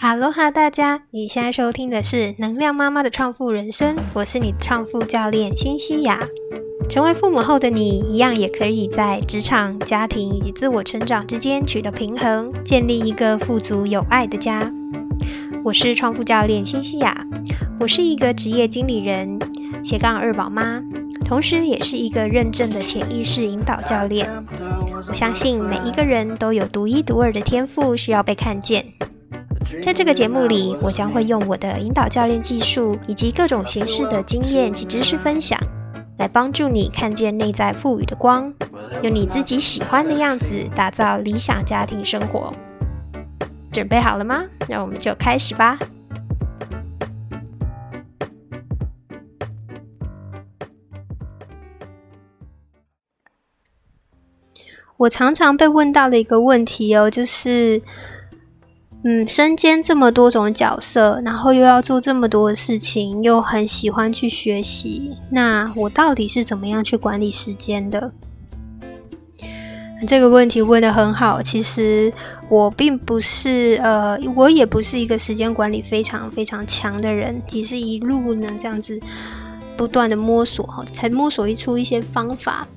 哈喽哈，大家！你现在收听的是能量妈妈的创富人生，我是你的创富教练辛西亚。成为父母后的你，一样也可以在职场、家庭以及自我成长之间取得平衡，建立一个富足有爱的家。我是创富教练辛西亚，我是一个职业经理人，斜杠二宝妈，同时也是一个认证的潜意识引导教练。我相信每一个人都有独一独二的天赋，需要被看见。在这个节目里，我将会用我的引导教练技术以及各种形式的经验及知识分享，来帮助你看见内在赋予的光，用你自己喜欢的样子打造理想家庭生活。准备好了吗？那我们就开始吧。我常常被问到的一个问题哦，就是。嗯，身兼这么多种角色，然后又要做这么多事情，又很喜欢去学习，那我到底是怎么样去管理时间的？这个问题问的很好。其实我并不是，呃，我也不是一个时间管理非常非常强的人，只是一路呢这样子不断的摸索哈，才摸索出一些方法。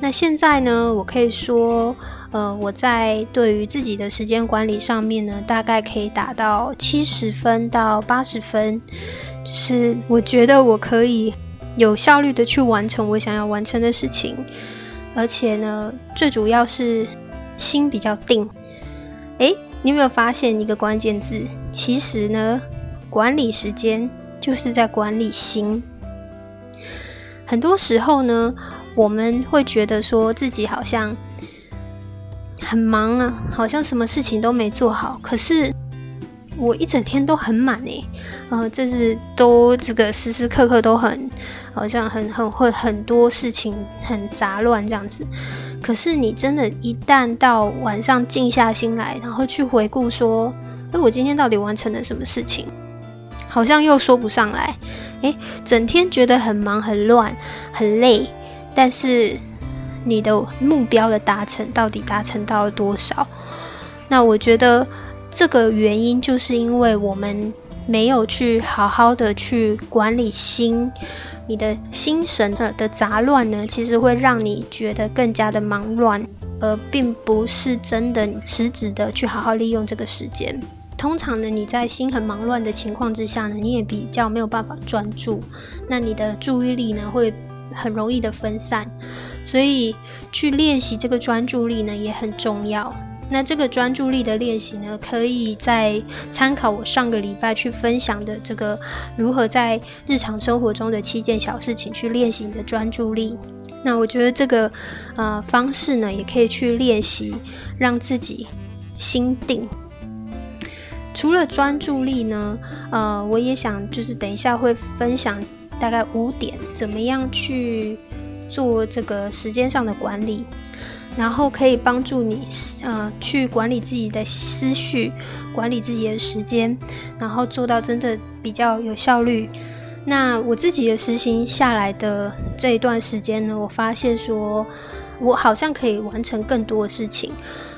那现在呢，我可以说。呃，我在对于自己的时间管理上面呢，大概可以达到七十分到八十分，就是我觉得我可以有效率的去完成我想要完成的事情，而且呢，最主要是心比较定。诶，你有没有发现一个关键字？其实呢，管理时间就是在管理心。很多时候呢，我们会觉得说自己好像。很忙啊，好像什么事情都没做好。可是我一整天都很满诶，呃，这是都这个时时刻刻都很，好像很很会很多事情很杂乱这样子。可是你真的，一旦到晚上静下心来，然后去回顾说，哎，我今天到底完成了什么事情？好像又说不上来。诶，整天觉得很忙、很乱、很累，但是。你的目标的达成到底达成到了多少？那我觉得这个原因就是因为我们没有去好好的去管理心，你的心神的杂乱呢，其实会让你觉得更加的忙乱，而并不是真的实质的去好好利用这个时间。通常呢，你在心很忙乱的情况之下呢，你也比较没有办法专注，那你的注意力呢会很容易的分散。所以去练习这个专注力呢也很重要。那这个专注力的练习呢，可以在参考我上个礼拜去分享的这个如何在日常生活中的七件小事情去练习你的专注力。那我觉得这个呃方式呢，也可以去练习让自己心定。除了专注力呢，呃，我也想就是等一下会分享大概五点，怎么样去。做这个时间上的管理，然后可以帮助你，呃，去管理自己的思绪，管理自己的时间，然后做到真的比较有效率。那我自己的实行下来的这一段时间呢，我发现说，我好像可以完成更多的事情，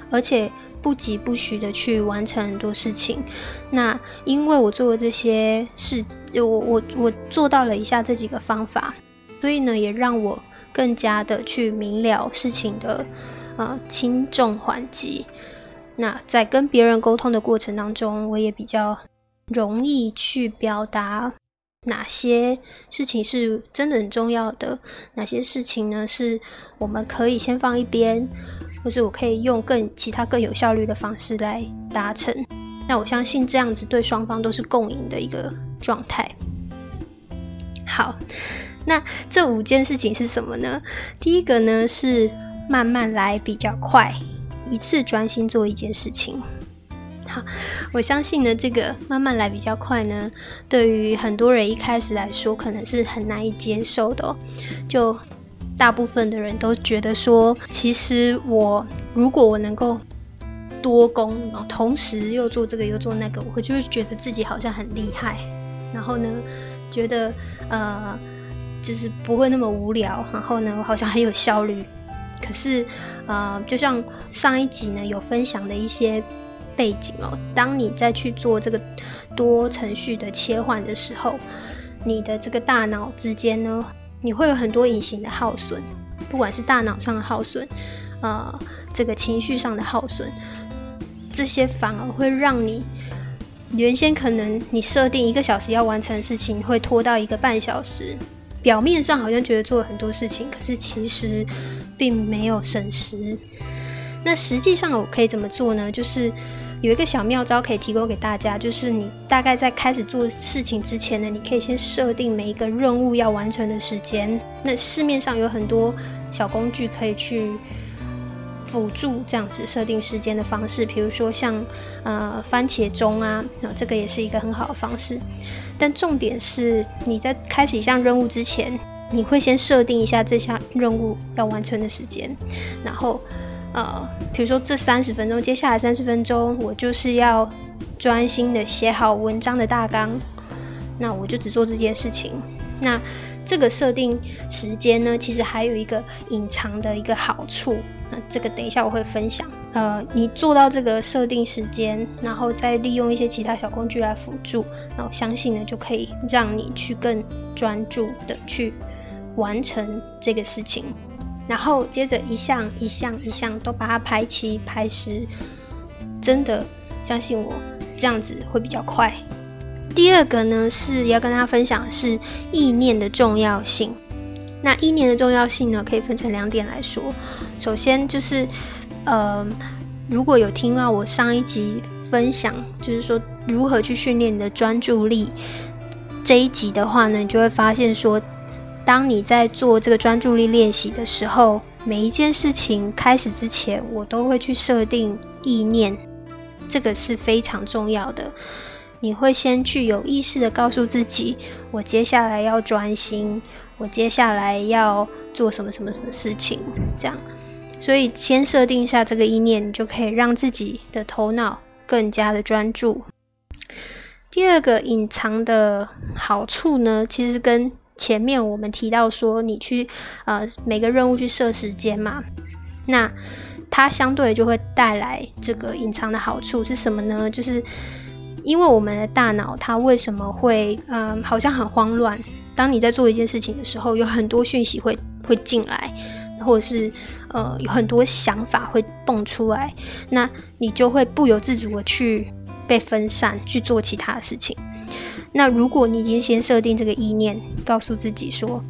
而且不急不徐的去完成很多事情。那因为我做了这些事，我我我做到了以下这几个方法，所以呢，也让我。更加的去明了事情的呃轻重缓急，那在跟别人沟通的过程当中，我也比较容易去表达哪些事情是真的很重要的，哪些事情呢是我们可以先放一边，或是我可以用更其他更有效率的方式来达成。那我相信这样子对双方都是共赢的一个状态。好。那这五件事情是什么呢？第一个呢是慢慢来比较快，一次专心做一件事情。好，我相信呢，这个慢慢来比较快呢，对于很多人一开始来说可能是很难以接受的。哦就大部分的人都觉得说，其实我如果我能够多工，同时又做这个又做那个，我会就会觉得自己好像很厉害。然后呢，觉得呃。就是不会那么无聊，然后呢，我好像很有效率。可是，呃，就像上一集呢有分享的一些背景哦。当你再去做这个多程序的切换的时候，你的这个大脑之间呢，你会有很多隐形的耗损，不管是大脑上的耗损，呃，这个情绪上的耗损，这些反而会让你原先可能你设定一个小时要完成的事情，会拖到一个半小时。表面上好像觉得做了很多事情，可是其实并没有省时。那实际上我可以怎么做呢？就是有一个小妙招可以提供给大家，就是你大概在开始做事情之前呢，你可以先设定每一个任务要完成的时间。那市面上有很多小工具可以去辅助这样子设定时间的方式，比如说像呃番茄钟啊，那这个也是一个很好的方式。但重点是你在开始一项任务之前，你会先设定一下这项任务要完成的时间，然后。呃，比如说这三十分钟，接下来三十分钟，我就是要专心的写好文章的大纲，那我就只做这件事情。那这个设定时间呢，其实还有一个隐藏的一个好处，那这个等一下我会分享。呃，你做到这个设定时间，然后再利用一些其他小工具来辅助，那我相信呢，就可以让你去更专注的去完成这个事情。然后接着一项一项一项都把它排齐排实，真的相信我，这样子会比较快。第二个呢是要跟大家分享是意念的重要性。那意念的重要性呢，可以分成两点来说。首先就是，呃，如果有听到我上一集分享，就是说如何去训练你的专注力这一集的话呢，你就会发现说。当你在做这个专注力练习的时候，每一件事情开始之前，我都会去设定意念，这个是非常重要的。你会先去有意识的告诉自己，我接下来要专心，我接下来要做什么什么什么事情，这样。所以先设定一下这个意念，你就可以让自己的头脑更加的专注。第二个隐藏的好处呢，其实跟前面我们提到说，你去呃每个任务去设时间嘛，那它相对就会带来这个隐藏的好处是什么呢？就是因为我们的大脑它为什么会嗯好像很慌乱？当你在做一件事情的时候，有很多讯息会会进来，或者是呃有很多想法会蹦出来，那你就会不由自主的去被分散去做其他的事情。那如果你已经先设定这个意念，告诉自己说：“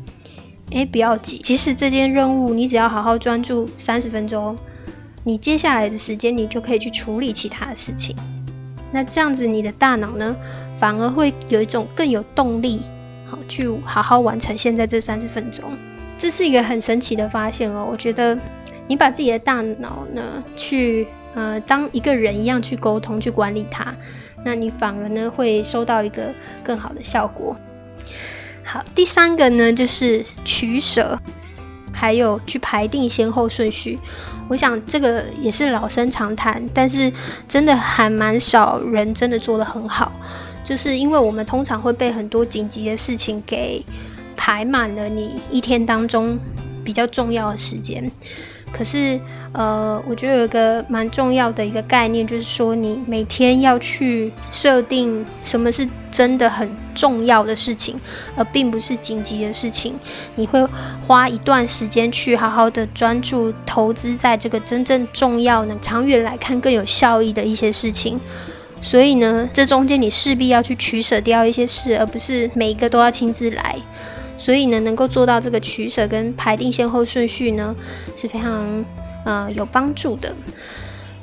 诶，不要急，其实这件任务你只要好好专注三十分钟，你接下来的时间你就可以去处理其他的事情。”那这样子你的大脑呢，反而会有一种更有动力，好去好好完成现在这三十分钟。这是一个很神奇的发现哦！我觉得你把自己的大脑呢，去呃当一个人一样去沟通、去管理它。那你反而呢会收到一个更好的效果。好，第三个呢就是取舍，还有去排定先后顺序。我想这个也是老生常谈，但是真的还蛮少人真的做得很好。就是因为我们通常会被很多紧急的事情给排满了你一天当中比较重要的时间，可是。呃，我觉得有一个蛮重要的一个概念，就是说你每天要去设定什么是真的很重要的事情，而并不是紧急的事情。你会花一段时间去好好的专注投资在这个真正重要、能长远来看更有效益的一些事情。所以呢，这中间你势必要去取舍掉一些事，而不是每一个都要亲自来。所以呢，能够做到这个取舍跟排定先后顺序呢，是非常。呃，有帮助的。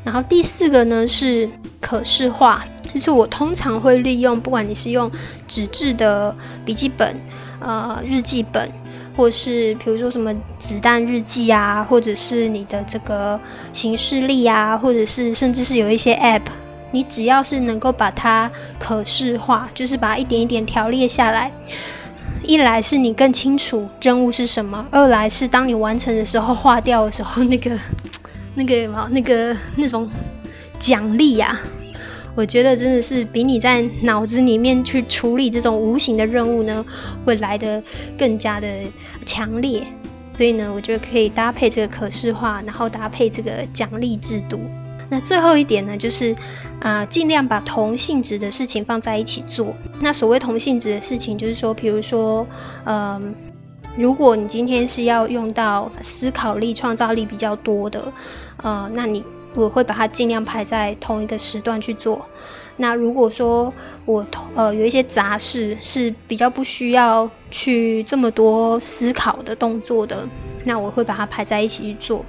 然后第四个呢是可视化，就是我通常会利用，不管你是用纸质的笔记本、呃日记本，或是比如说什么子弹日记啊，或者是你的这个行事历啊，或者是甚至是有一些 App，你只要是能够把它可视化，就是把它一点一点条列下来。一来是你更清楚任务是什么，二来是当你完成的时候划掉的时候，那个、那个什么、那个那种奖励呀，我觉得真的是比你在脑子里面去处理这种无形的任务呢，会来的更加的强烈。所以呢，我觉得可以搭配这个可视化，然后搭配这个奖励制度。那最后一点呢，就是啊，尽量把同性质的事情放在一起做。那所谓同性质的事情，就是说，比如说，嗯，如果你今天是要用到思考力、创造力比较多的，呃，那你我会把它尽量排在同一个时段去做。那如果说我呃有一些杂事是比较不需要去这么多思考的动作的。那我会把它排在一起去做，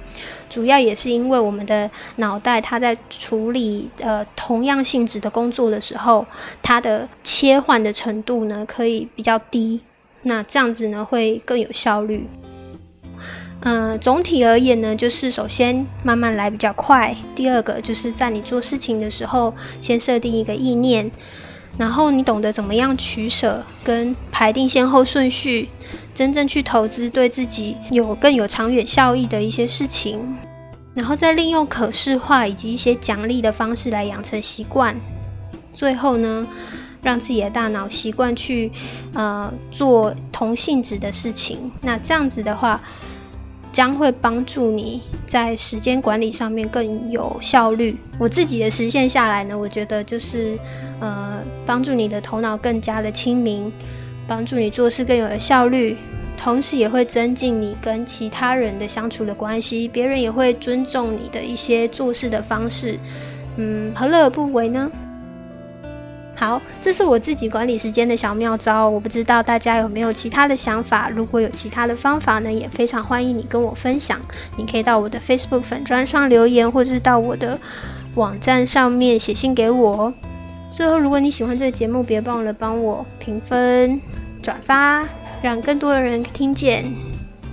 主要也是因为我们的脑袋它在处理呃同样性质的工作的时候，它的切换的程度呢可以比较低，那这样子呢会更有效率。嗯，总体而言呢，就是首先慢慢来比较快，第二个就是在你做事情的时候，先设定一个意念。然后你懂得怎么样取舍，跟排定先后顺序，真正去投资对自己有更有长远效益的一些事情，然后再利用可视化以及一些奖励的方式来养成习惯。最后呢，让自己的大脑习惯去呃做同性质的事情。那这样子的话，将会帮助你在时间管理上面更有效率。我自己的实现下来呢，我觉得就是呃，帮助你的头脑更加的清明，帮助你做事更有效率，同时也会增进你跟其他人的相处的关系，别人也会尊重你的一些做事的方式。嗯，何乐而不为呢？好，这是我自己管理时间的小妙招，我不知道大家有没有其他的想法。如果有其他的方法呢，也非常欢迎你跟我分享。你可以到我的 Facebook 粉砖上留言，或者是到我的网站上面写信给我。最后，如果你喜欢这个节目，别忘了帮我评分、转发，让更多的人听见。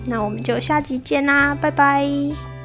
那我们就下集见啦，拜拜。